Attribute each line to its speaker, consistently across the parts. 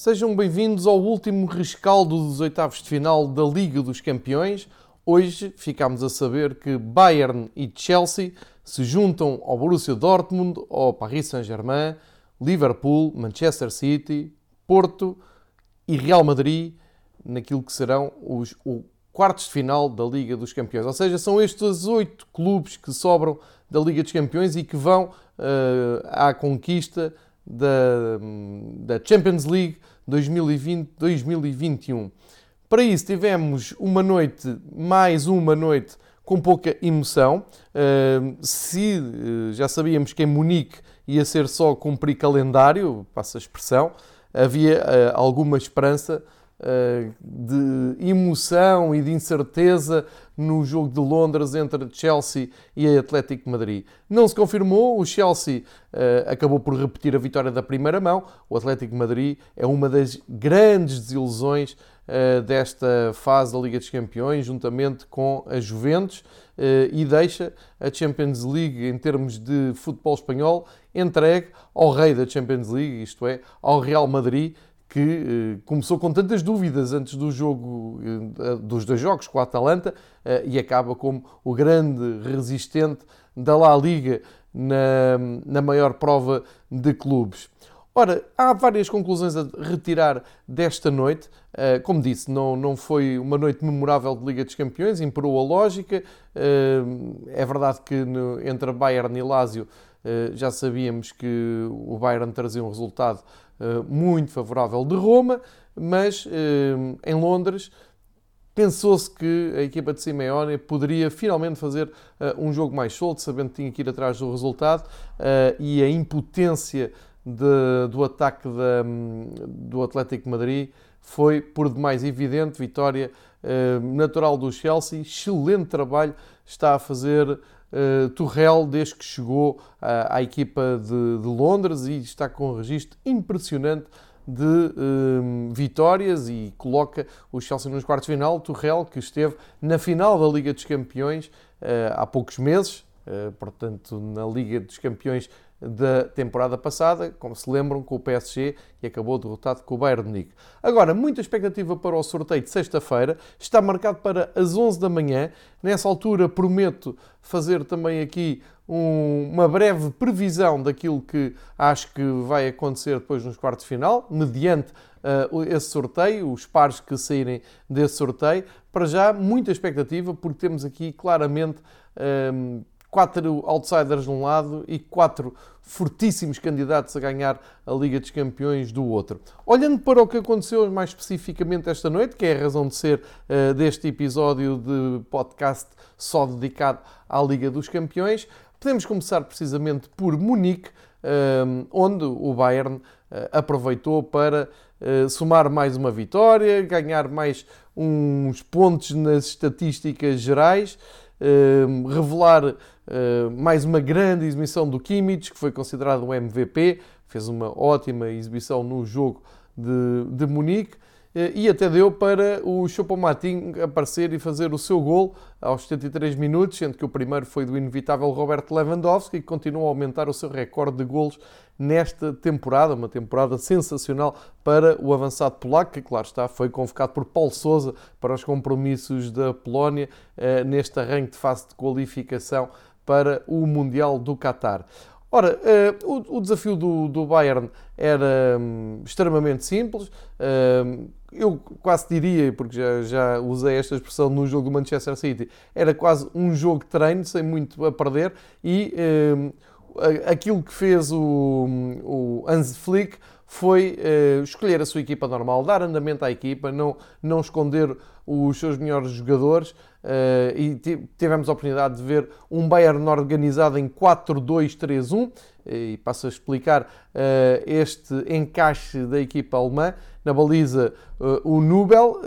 Speaker 1: Sejam bem-vindos ao último rescaldo dos oitavos de final da Liga dos Campeões. Hoje ficámos a saber que Bayern e Chelsea se juntam ao Borussia Dortmund, ao Paris Saint-Germain, Liverpool, Manchester City, Porto e Real Madrid naquilo que serão os, os quartos de final da Liga dos Campeões. Ou seja, são estes oito clubes que sobram da Liga dos Campeões e que vão uh, à conquista da, da Champions League 2020-2021. Para isso tivemos uma noite, mais uma noite com pouca emoção. Se uh, já sabíamos que em Munique ia ser só cumprir calendário, passa a expressão, havia uh, alguma esperança de emoção e de incerteza no jogo de Londres entre Chelsea e Atlético Madrid. Não se confirmou, o Chelsea uh, acabou por repetir a vitória da primeira mão. O Atlético Madrid é uma das grandes desilusões uh, desta fase da Liga dos Campeões, juntamente com a Juventus, e deixa a Champions League, em termos de futebol espanhol, entregue ao rei da Champions League, isto é, ao Real Madrid que eh, começou com tantas dúvidas antes do jogo, eh, dos dois jogos com a Atalanta eh, e acaba como o grande resistente da La Liga na, na maior prova de clubes. Ora, há várias conclusões a retirar desta noite. Como disse, não, não foi uma noite memorável de Liga dos Campeões, imperou a lógica. É verdade que entre Bayern e Lazio já sabíamos que o Bayern trazia um resultado muito favorável de Roma, mas eh, em Londres pensou-se que a equipa de Simeone poderia finalmente fazer eh, um jogo mais solto, sabendo que tinha que ir atrás do resultado e a impotência de, do ataque da, do Atlético Madrid foi por demais evidente. Vitória natural do Chelsea, excelente trabalho está a fazer uh, Torrell desde que chegou à, à equipa de, de, Londres e está com um registro impressionante de uh, vitórias e coloca o Chelsea nos quartos de final. Torrell, que esteve na final da Liga dos Campeões uh, há poucos meses, portanto, na Liga dos Campeões da temporada passada, como se lembram, com o PSG e acabou derrotado com o Bayern de Munique. Agora, muita expectativa para o sorteio de sexta-feira, está marcado para as 11 da manhã. Nessa altura, prometo fazer também aqui um, uma breve previsão daquilo que acho que vai acontecer depois nos quartos de final, mediante uh, esse sorteio, os pares que saírem desse sorteio. Para já, muita expectativa, porque temos aqui claramente. Um, quatro outsiders de um lado e quatro fortíssimos candidatos a ganhar a Liga dos Campeões do outro. Olhando para o que aconteceu mais especificamente esta noite, que é a razão de ser uh, deste episódio de podcast só dedicado à Liga dos Campeões, podemos começar precisamente por Munique, uh, onde o Bayern uh, aproveitou para somar mais uma vitória, ganhar mais uns pontos nas estatísticas gerais. Ehm, revelar uh, mais uma grande exibição do Kimmich, que foi considerado um MVP, fez uma ótima exibição no jogo de, de Munique. Uh, e até deu para o Choupo-Moting aparecer e fazer o seu gol aos 73 minutos, sendo que o primeiro foi do inevitável Roberto Lewandowski, que continua a aumentar o seu recorde de golos nesta temporada, uma temporada sensacional para o avançado polaco, que, claro está, foi convocado por Paulo Sousa para os compromissos da Polónia eh, neste arranque de fase de qualificação para o Mundial do Qatar. Ora, uh, o, desafio do, Bayern era um, extremamente simples. Uh, eu quase diria, porque já, já usei esta expressão no jogo do Manchester City, era quase um jogo de treino, sem muito a perder, e uh, aquilo que fez o, o Hans Flick foi uh, escolher a sua equipa normal, dar andamento à equipa, não, não esconder os seus melhores jogadores uh, e tivemos a oportunidade de ver um Bayern organizado em 4-2-3-1 e passo a explicar uh, este encaixe da equipa alemã. Na baliza, o Nubel,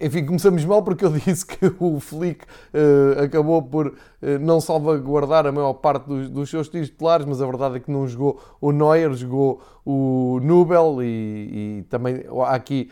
Speaker 1: enfim, começamos mal porque eu disse que o Flick uh, acabou por uh, não salvaguardar a maior parte dos, dos, seus titulares, mas a verdade é que não jogou o Neuer, jogou o Nubel e, e também há aqui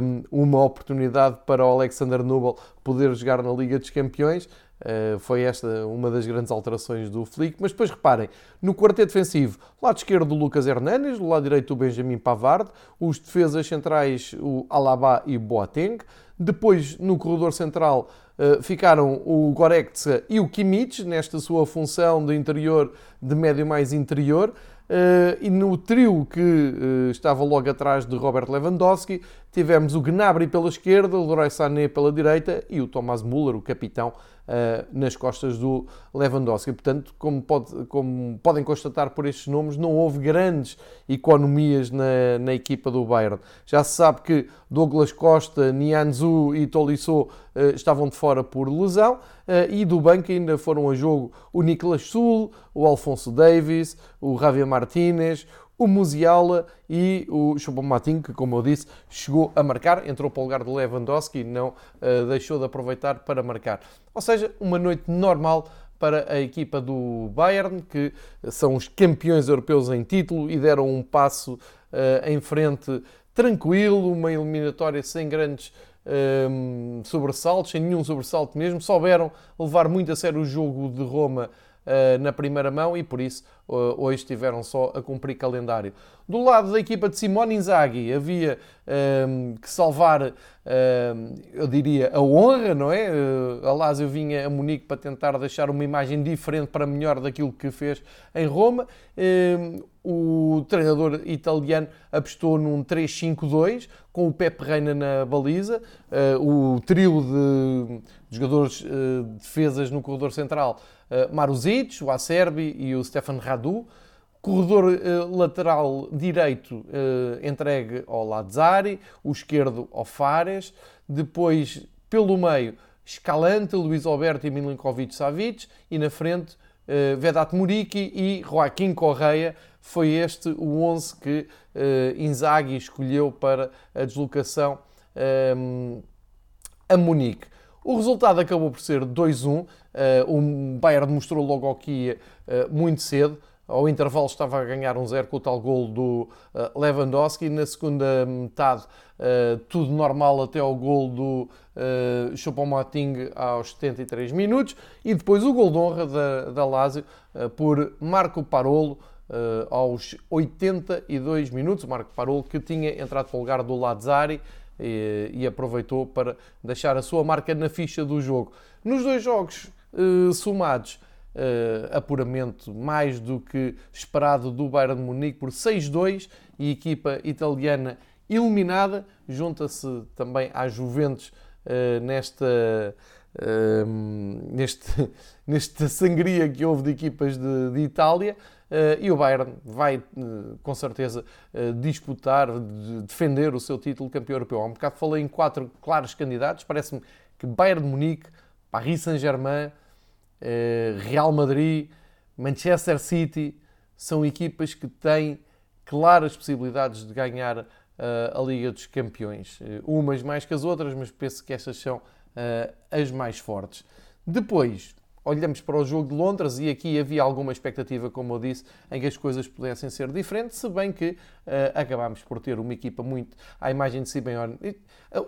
Speaker 1: um, eh, uma oportunidade para o Alexander Nubel poder jogar na Liga dos Campeões. Uh, foi esta uma das grandes alterações do Flick. Mas depois reparem, no quarteto defensivo, lado esquerdo o Lucas Hernanes, do lado direito o Benjamin Pavard, os defesas centrais o Alaba e Boateng. Depois, no corredor central, uh, ficaram o Goretzka e o Kimmich, nesta sua função de interior, de médio mais interior. Uh, e no trio que estava logo atrás de Robert Lewandowski, tivemos o Gnabry pela esquerda, o Leroy Sané pela direita e o Thomas Müller, o capitão, uh, nas costas do Lewandowski. Portanto, como, pode, como, podem constatar por estes nomes, não houve grandes economias na, na equipa do Bayern. Já se sabe que Douglas Costa, Nianzou e Tolisso uh, estavam de fora por lesão uh, e do banco ainda foram a jogo o Nicolas Sul, o Alfonso Davis, o Javier Martínez, o Musiala e o Choupo-Moting, que, como eu disse, chegou a marcar, entrou para o lugar do Lewandowski e não uh, deixou de aproveitar para marcar. Ou seja, uma noite normal para a equipa do Bayern, que são os campeões europeus em título e deram um passo uh, em frente tranquilo, uma eliminatória sem grandes um, ehm, sobressaltos, sem nenhum sobressalto mesmo, souberam levar muito a sério o jogo de Roma na primeira mão e por isso uh, hoje tiveram só a cumprir calendário. Do lado da equipa de Simone Inzaghi havia um, que salvar, um, eu diria, a honra, não é? Uh, a Lazio vinha a Munique para tentar deixar uma imagem diferente para melhor daquilo que fez em Roma. Um, o treinador italiano apostou num 3-5-2 com o Pepe Reina na baliza, o trio de, de jogadores uh, defesas no corredor central, Maruzic, o Acerbi e o Stefan Radu, corredor uh, lateral direito uh, entregue ao Lazzari, o esquerdo ao Fares, depois pelo meio Escalante, Luís Alberto e Milinkovic Savic e na frente Vedat Muriqui e Joaquim Correia. Foi este o 11 que Inzaghi escolheu para a deslocação um, a Munique. O resultado acabou por ser 2-1. o Bayern mostrou logo ao Kia muito cedo ao intervalo estava a ganhar um zero com o tal gol do uh, Lewandowski. Na segunda metade, uh, tudo normal até ao gol do uh, Choupo-Moting aos 73 minutos. E depois o gol de honra da, da Lazio uh, por Marco Parolo aos 82 minutos. Marco Parolo que tinha entrado para o lugar do Lazzari e, aproveitou para deixar a sua marca na ficha do jogo. Nos dois jogos somados, uh, apuramento mais do que esperado do Bayern de Munique por 6-2 e equipa italiana eliminada. Junta-se também à Juventus uh, nesta, uh, neste, nesta sangria que houve de equipas de, de Itália. Uh, e o Bayern vai, uh, com certeza, uh, disputar, de defender o seu título de campeão europeu. Há um bocado falei em quatro claros candidatos. Parece-me que Bayern de Munique, Paris Saint-Germain, eh, Real Madrid, Manchester City, são equipas que têm claras possibilidades de ganhar a Liga dos Campeões. Umas mais que as outras, mas penso que estas são as mais fortes. Depois, olhamos para o jogo de Londres e aqui havia alguma expectativa, como eu disse, em que as coisas pudessem ser diferentes, se bem que acabámos por ter uma equipa muito à imagem de Simeone.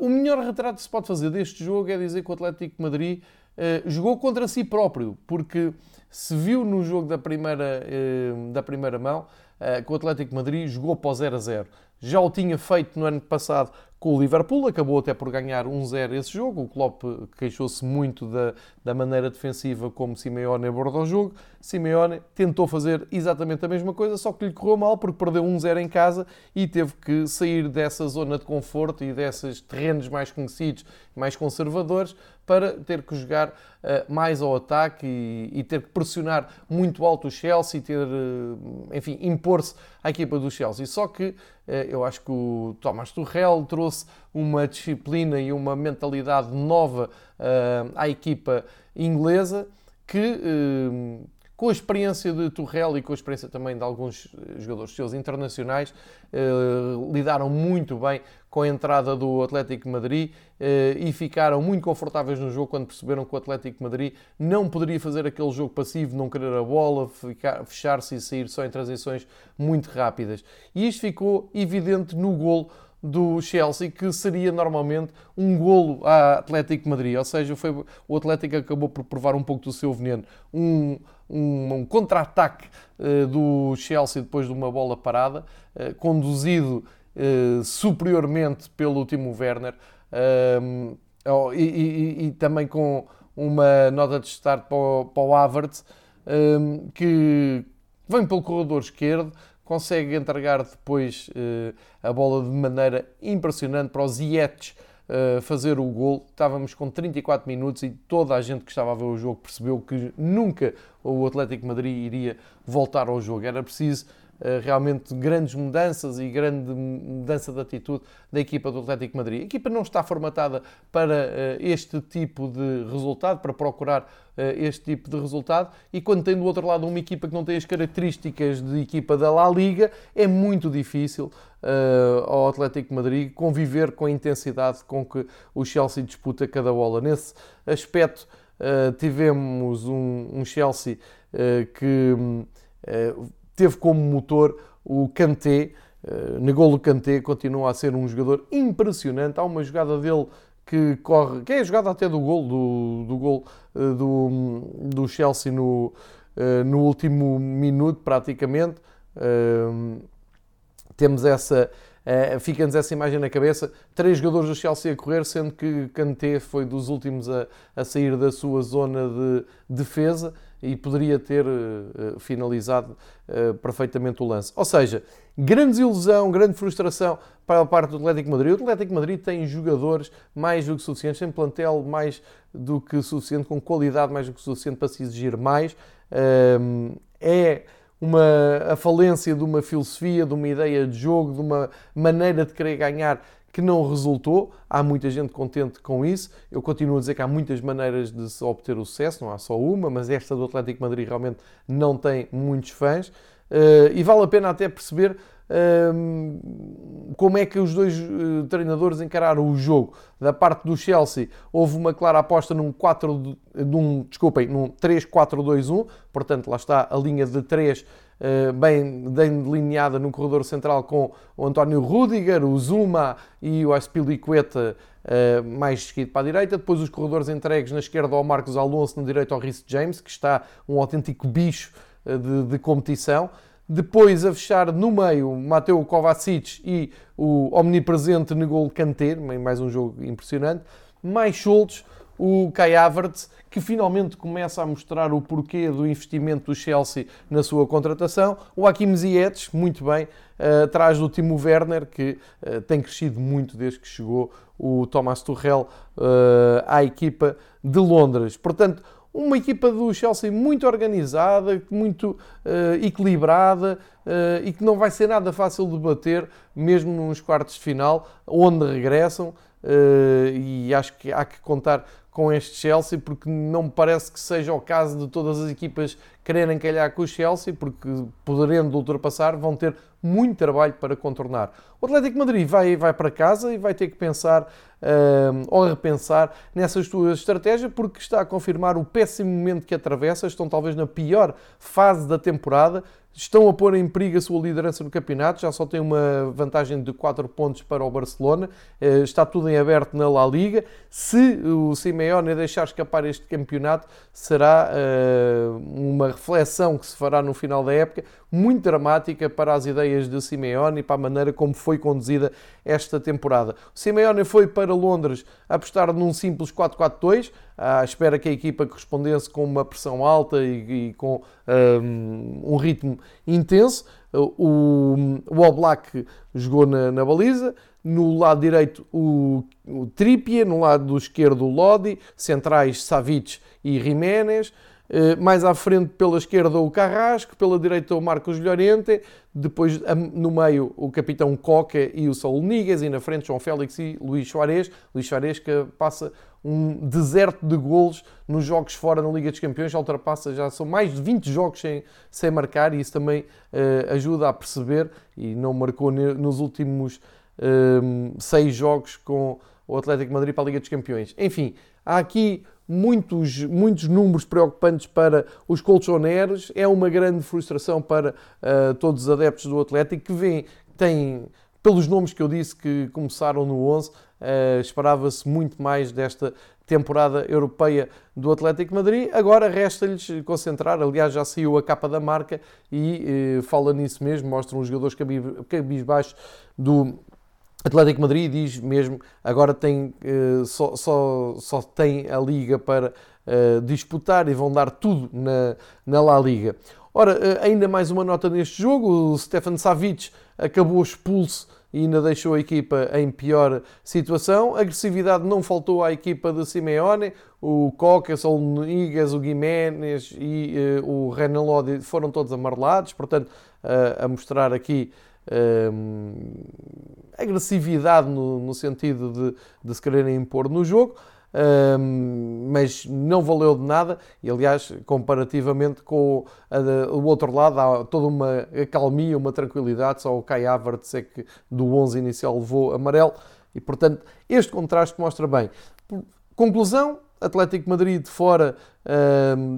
Speaker 1: o melhor retrato que se pode fazer deste jogo é dizer que o Atlético de Madrid eh, jogou contra si próprio, porque se viu no jogo da primeira, uh, da primeira mão uh, que o Atlético de Madrid jogou para o 0 a 0. Já o tinha feito no ano passado com o Liverpool, acabou até por ganhar 1-0 esse jogo. O Klopp queixou-se muito da, da maneira defensiva como Simeone abordou o jogo. Simeone tentou fazer exatamente a mesma coisa, só que lhe correu mal porque perdeu 1-0 em casa e teve que sair dessa zona de conforto e desses terrenos mais conhecidos, mais conservadores, para ter que jogar uh, mais ao ataque e, e, ter que pressionar muito alto o Chelsea, ter, uh, enfim, impor-se à equipa do Chelsea. Só que uh, eu acho que o Thomas Tuchel trouxe uma disciplina e uma mentalidade nova à equipa inglesa que com a experiência de Torrell e com a experiência também de alguns jogadores seus internacionais, eh, lidaram muito bem com a entrada do Atlético Madrid eh, e ficaram muito confortáveis no jogo quando perceberam que o Atlético Madrid não poderia fazer aquele jogo passivo, não querer a bola, fechar-se e sair só em transições muito rápidas. E isto ficou evidente no gol do Chelsea, que seria normalmente um golo à Atlético Madrid. Ou seja, foi, o Atlético acabou por provar um pouco do seu veneno. Um, um, um contra-ataque uh, do Chelsea depois de uma bola parada, uh, conduzido uh, superiormente pelo Timo Werner oh, e, e, e, também com uma nota de start para o, para o Havertz, que vem pelo corredor esquerdo, consegue entregar depois uh, a bola de maneira impressionante para os Ziyech uh, fazer o gol. Estávamos com 34 minutos e toda a gente que estava a ver o jogo percebeu que nunca o Atlético Madrid iria voltar ao jogo. Era preciso eh, realmente grandes mudanças e grande mudança de atitude da equipa do Atlético Madrid. A equipa não está formatada para eh, este tipo de resultado, para procurar eh, este tipo de resultado, e quando tem do outro lado uma equipa que não tem as características de equipa da La Liga, é muito difícil ao Atlético Madrid conviver com a intensidade com que o Chelsea disputa cada bola. Nesse aspecto, tivemos um, Chelsea que teve como motor o Kanté, uh, Negolo Kanté continua a ser um jogador impressionante. Há uma jogada dele que corre, que é a jogada até do gol do, do gol uh, do, do Chelsea no, uh, no último minuto, praticamente. Uh, temos essa, fica-nos essa imagem na cabeça. Três jogadores do Chelsea a correr, sendo que Kanté foi dos últimos a, a sair da sua zona de defesa e poderia ter uh, finalizado uh, perfeitamente o lance. Ou seja, grande desilusão, grande frustração para a parte do Atlético Madrid. O Atlético Madrid tem jogadores mais do que suficientes, tem plantel mais do que suficiente, com qualidade mais do que suficiente para se exigir mais. Uh, é uma, a falência de uma filosofia, de uma ideia de jogo, de uma maneira de querer ganhar que não resultou. Há muita gente contente com isso. Eu continuo a dizer que há muitas maneiras de se obter o sucesso, não há só uma, mas esta do Atlético Madrid realmente não tem muitos fãs. Uh, e vale a pena até perceber como é que os dois uh, treinadores encararam o jogo. Da parte do Chelsea, houve uma clara aposta num 4, num, desculpem, num 3-4-2-1, portanto, lá está a linha de 3 eh, bem, delineada no corredor central com o António Rudiger, o Zuma e o Aspilicueta eh, mais esquerdo para a direita. Depois os corredores entregues na esquerda ao Marcos Alonso, na direita ao Rhys James, que está um autêntico bicho eh, de, de competição. Depois a fechar no meio Mateo Kovacic e o omnipresente Negol Kanté, mais um jogo impressionante. Mais soltos o Kai Havertz, que finalmente começa a mostrar o porquê do investimento do Chelsea na sua contratação. O Hakim Ziyech, muito bem, uh, atrás do Timo Werner, que uh, tem crescido muito desde que chegou o Thomas Tuchel uh, à equipa de Londres. Portanto, uma equipa do Chelsea muito organizada, muito uh, equilibrada uh, e que não vai ser nada fácil de bater, mesmo nos quartos de final, onde regressam. Uh, e acho que há que contar com este Chelsea, porque não me parece que seja o caso de todas as equipas quererem calhar com o Chelsea, porque podendo ultrapassar vão ter muito trabalho para contornar. O Atlético Madrid vai, vai para casa e vai ter que pensar uh, ou repensar nessas suas estratégias, porque está a confirmar o péssimo momento que atravessa, estão talvez na pior fase da temporada, estão a pôr em perigo a sua liderança no campeonato, já só tem uma vantagem de 4 pontos para o Barcelona, eh, está tudo em aberto na La Liga. Se o Simeone deixar escapar este campeonato, será eh, uma reflexão que se fará no final da época, muito dramática para as ideias de Simeone e para a maneira como foi conduzida esta temporada. O Simeone foi para Londres apostar num simples 4-4-2, à espera que a equipa correspondesse com uma pressão alta e, e com um, um, ritmo intenso. O, o Black jogou na, na baliza, no lado direito o, o Trippier, no lado esquerdo o Lodi, centrais Savic e Jiménez. Eh, mais à frente, pela esquerda, o Carrasco, pela direita, o Marcos Llorente, depois no meio, o capitão Coca e o Saul Níguez, e na frente, João Félix e Luís Soares. Luís Soares que passa um deserto de golos nos jogos fora na Liga dos Campeões, já ultrapassa, já são mais de 20 jogos sem, sem marcar, e isso também uh, ajuda a perceber, e não marcou nos últimos uh, seis jogos com o Atlético Madrid para a Liga dos Campeões. Enfim, há aqui muitos, muitos números preocupantes para os colchoneros, é uma grande frustração para uh, todos os adeptos do Atlético que vêem, têm pelos nomes que eu disse que começaram no 11, esperava-se muito mais desta temporada europeia do Atlético Madrid. Agora resta-lhes concentrar, aliás, já saiu a capa da marca e fala nisso mesmo, mostra uns jogadores cabisbaixos do Atlético Madrid diz mesmo agora tem, só, só, só tem a Liga para uh, disputar e vão dar tudo na, na La Liga. Ora, uh, ainda mais uma nota neste jogo: o Stefan Savic acabou expulso e ainda deixou a equipa em pior situação. Agressividade não faltou à equipa de Simeone. O Cocas, o Niguez, o Guiménez e o Renan Lodi foram todos amarelados, portanto, a mostrar aqui agressividade no, no sentido de, de se quererem impor no jogo mas não valeu de nada. E aliás, comparativamente com o outro lado, há toda uma calmia, uma tranquilidade. Só o Kai Havertz é que do 11 inicial levou amarelo. E portanto, este contraste mostra bem. Conclusão: Atlético Madrid de fora,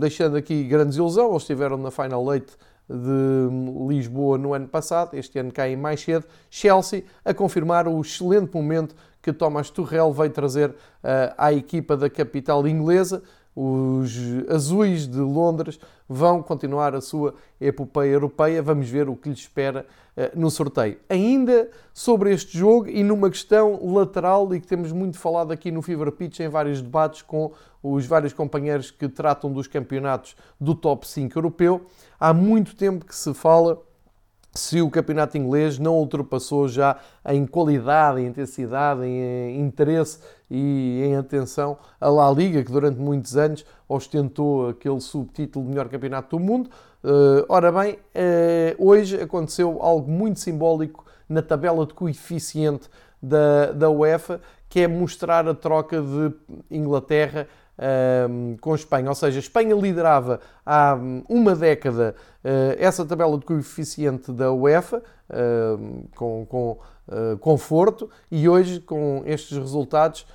Speaker 1: deixando aqui grandes ilusão. Eles estiveram na Final Eight de Lisboa no ano passado, este ano caem mais cedo. Chelsea a confirmar o excelente momento que Thomas Tuchel veio trazer uh, à equipa da capital inglesa. Os azuis de Londres vão continuar a sua epopeia europeia. Vamos ver o que lhes espera uh, no sorteio. Ainda sobre este jogo e numa questão lateral e que temos muito falado aqui no Fever Pitch em vários debates com os vários companheiros que tratam dos campeonatos do top 5 europeu. Há muito tempo que se fala se o campeonato inglês não ultrapassou já em qualidade, em intensidade, em interesse e em atenção a La Liga, que durante muitos anos ostentou aquele subtítulo de melhor campeonato do mundo. Uh, ora bem, uh, hoje aconteceu algo muito simbólico na tabela de coeficiente da, da UEFA, que é mostrar a troca de Inglaterra um, com Espanha. Ou seja, Espanha liderava há uma década uh, essa tabela de coeficiente da UEFA, uh, com, com uh, conforto, e hoje, com estes resultados,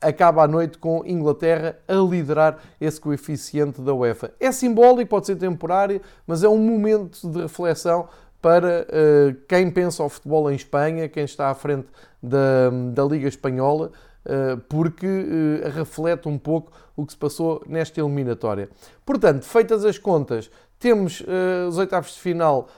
Speaker 1: acaba a noite com Inglaterra a liderar esse coeficiente da UEFA. É simbólico, pode ser temporário, mas é um momento de reflexão para quem pensa ao futebol em Espanha, quem está à frente da, da Liga Espanhola, porque uh, reflete um pouco o que se passou nesta eliminatória. Portanto, feitas as contas, temos os oitavos de final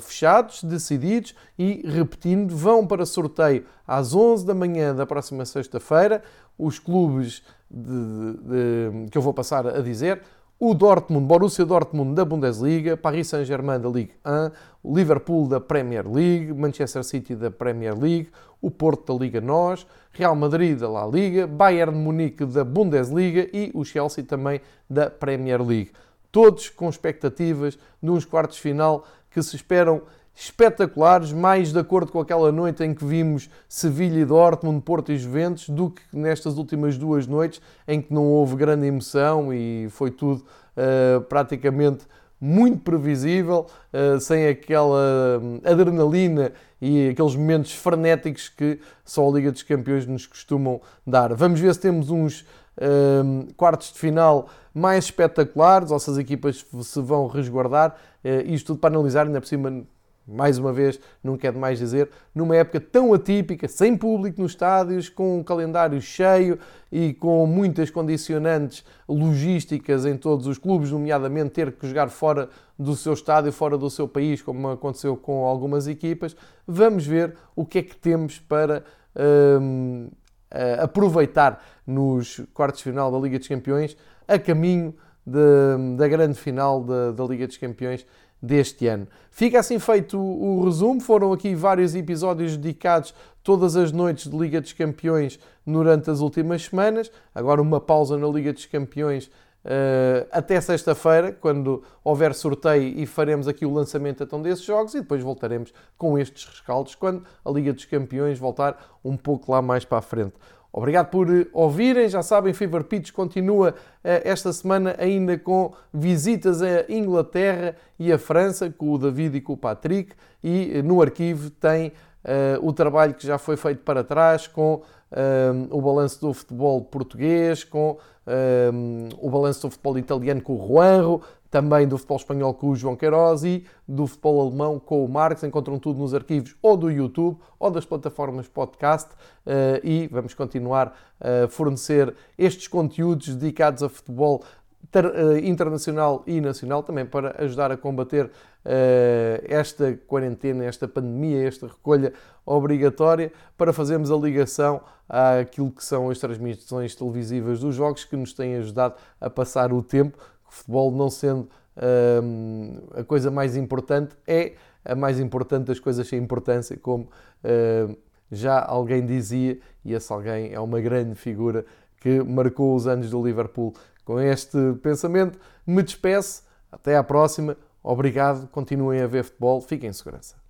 Speaker 1: fechados, decididos e, repetindo, vão para sorteio às 11 da manhã da próxima sexta-feira. Os clubes de, de, de, que eu vou passar a dizer o Dortmund, Borussia Dortmund da Bundesliga, Paris Saint-Germain da Ligue 1, o Liverpool da Premier League, Manchester City da Premier League, o Porto da Liga NOS, Real Madrid da La Liga, Bayern Munique da Bundesliga e o Chelsea também da Premier League. Todos com expectativas uns quartos final que se esperam espetaculares, mais de acordo com aquela noite em que vimos Sevilha e Dortmund, Porto e Juventus, do que nestas últimas duas noites em que não houve grande emoção e foi tudo uh, praticamente muito previsível, uh, sem aquela hum, adrenalina e aqueles momentos frenéticos que só a Liga dos Campeões nos costumam dar. Vamos ver se temos uns uh, quartos de final mais espetaculares ou se as equipas se vão resguardar. Uh, isto tudo para analisar, ainda por cima mais uma vez, não quero mais dizer, numa época tão atípica, sem público nos estádios, com um calendário cheio e com muitas condicionantes logísticas em todos os clubes, nomeadamente ter que jogar fora do seu estádio, fora do seu país, como aconteceu com algumas equipas, vamos ver o que é que temos para hum, aproveitar nos quartos de final da Liga dos Campeões, a caminho de, da grande final da, da Liga dos Campeões deste ano. Fica assim feito o, resumo. Foram aqui vários episódios dedicados todas as noites de Liga dos Campeões durante as últimas semanas. Agora uma pausa na Liga dos Campeões uh, até sexta-feira, quando houver sorteio e faremos aqui o lançamento então desses jogos e depois voltaremos com estes rescaldos quando a Liga dos Campeões voltar um pouco lá mais para a frente. Obrigado por eh, ouvirem. Já sabem, Fever Pitch continua eh, esta semana ainda com visitas a Inglaterra e a França, com o David e com o Patrick. E eh, no arquivo tem uh, o trabalho que já foi feito para trás, com o balanço do futebol português, com o balanço do futebol italiano com o Juanro. Também do futebol espanhol com o João Queiroz e do futebol alemão com o Marcos. Encontram tudo nos arquivos ou do YouTube ou das plataformas podcast uh, e vamos continuar a fornecer estes conteúdos dedicados a futebol eh, internacional e nacional também para ajudar a combater uh, esta quarentena, esta pandemia, esta recolha obrigatória, para fazermos a ligação àquilo que são as transmissões televisivas dos jogos que nos têm ajudado a passar o tempo o futebol não sendo uh, a coisa mais importante, é a mais importante das coisas sem importância, como uh, já alguém dizia, e esse alguém é uma grande figura que marcou os anos do Liverpool. Com este pensamento, me despeço. Até à próxima. Obrigado. Continuem a ver futebol. Fiquem em segurança.